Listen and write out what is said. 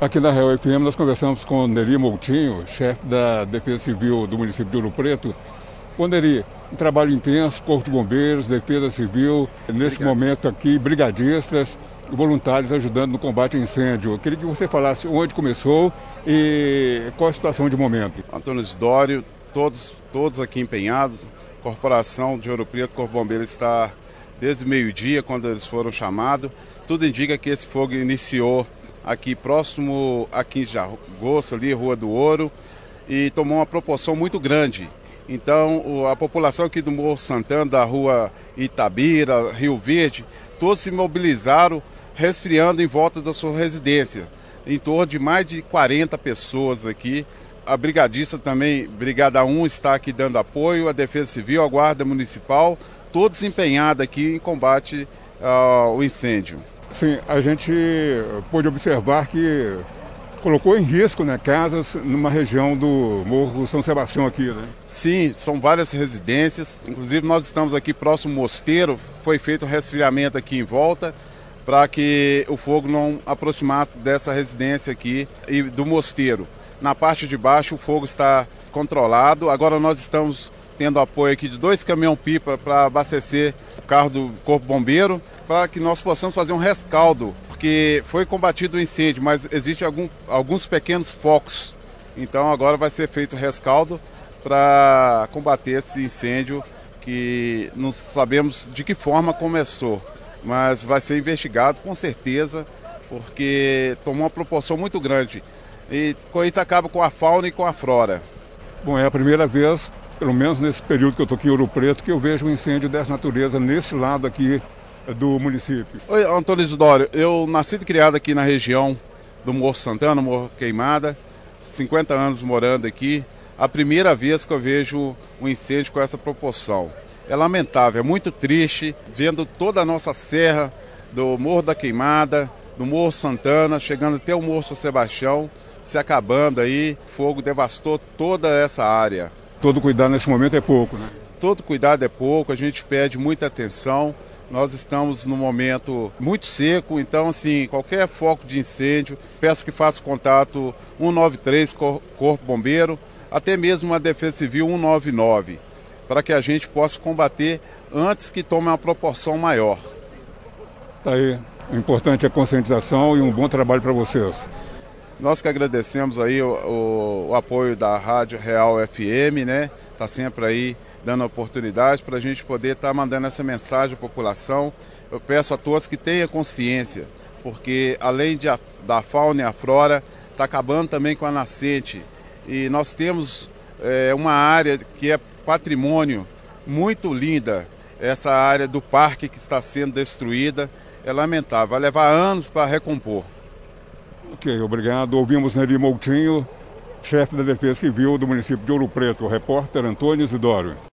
Aqui na Real FM nós conversamos com Neri Moutinho, chefe da Defesa Civil do município de Ouro Preto. Ô Neri, um trabalho intenso, Corpo de Bombeiros, Defesa Civil, neste momento aqui, brigadistas e voluntários ajudando no combate a incêndio. Eu queria que você falasse onde começou e qual a situação de momento. Antônio Isidório, todos, todos aqui empenhados, Corporação de Ouro Preto, Corpo de Bombeiros está desde o meio-dia, quando eles foram chamados. Tudo indica que esse fogo iniciou aqui próximo a 15 de agosto, ali, Rua do Ouro, e tomou uma proporção muito grande. Então, a população aqui do Morro Santana, da Rua Itabira, Rio Verde, todos se mobilizaram, resfriando em volta da sua residência. Em torno de mais de 40 pessoas aqui. A brigadista também, Brigada 1, está aqui dando apoio, a Defesa Civil, a Guarda Municipal, todos empenhados aqui em combate ao incêndio. Sim, a gente pôde observar que colocou em risco né, casas numa região do Morro São Sebastião aqui, né? Sim, são várias residências. Inclusive nós estamos aqui próximo ao mosteiro, foi feito um resfriamento aqui em volta para que o fogo não aproximasse dessa residência aqui e do mosteiro. Na parte de baixo o fogo está controlado. Agora nós estamos tendo apoio aqui de dois caminhão-pipa para abastecer o carro do Corpo Bombeiro, para que nós possamos fazer um rescaldo, porque foi combatido o incêndio, mas existem algum, alguns pequenos focos. Então agora vai ser feito o rescaldo para combater esse incêndio que não sabemos de que forma começou, mas vai ser investigado com certeza, porque tomou uma proporção muito grande. E com isso acaba com a fauna e com a flora. Bom, é a primeira vez pelo menos nesse período que eu estou aqui em Ouro Preto, que eu vejo um incêndio dessa natureza nesse lado aqui do município. Oi, Antônio Isidório, eu nasci e criado aqui na região do Morro Santana, Morro Queimada, 50 anos morando aqui. A primeira vez que eu vejo um incêndio com essa proporção. É lamentável, é muito triste, vendo toda a nossa serra do Morro da Queimada, do Morro Santana, chegando até o Morro São Sebastião, se acabando aí. Fogo devastou toda essa área. Todo cuidado nesse momento é pouco, né? Todo cuidado é pouco, a gente pede muita atenção. Nós estamos num momento muito seco, então assim, qualquer foco de incêndio, peço que faça contato 193 Corpo Bombeiro, até mesmo a Defesa Civil 199, para que a gente possa combater antes que tome uma proporção maior. Tá aí. O importante é a conscientização e um bom trabalho para vocês. Nós que agradecemos aí o, o, o, apoio da Rádio Real FM, né? Tá sempre aí dando oportunidade para a gente poder estar tá mandando essa mensagem à população. Eu peço a todos que tenham consciência, porque além de a, da fauna e a flora, está acabando também com a nascente. E nós temos é, uma área que é patrimônio muito linda, essa área do parque que está sendo destruída. É lamentável, vai levar anos para recompor. Ok, obrigado. Ouvimos Neri Moutinho, chefe da Defesa Civil do município de Ouro Preto, repórter Antônio Isidoro.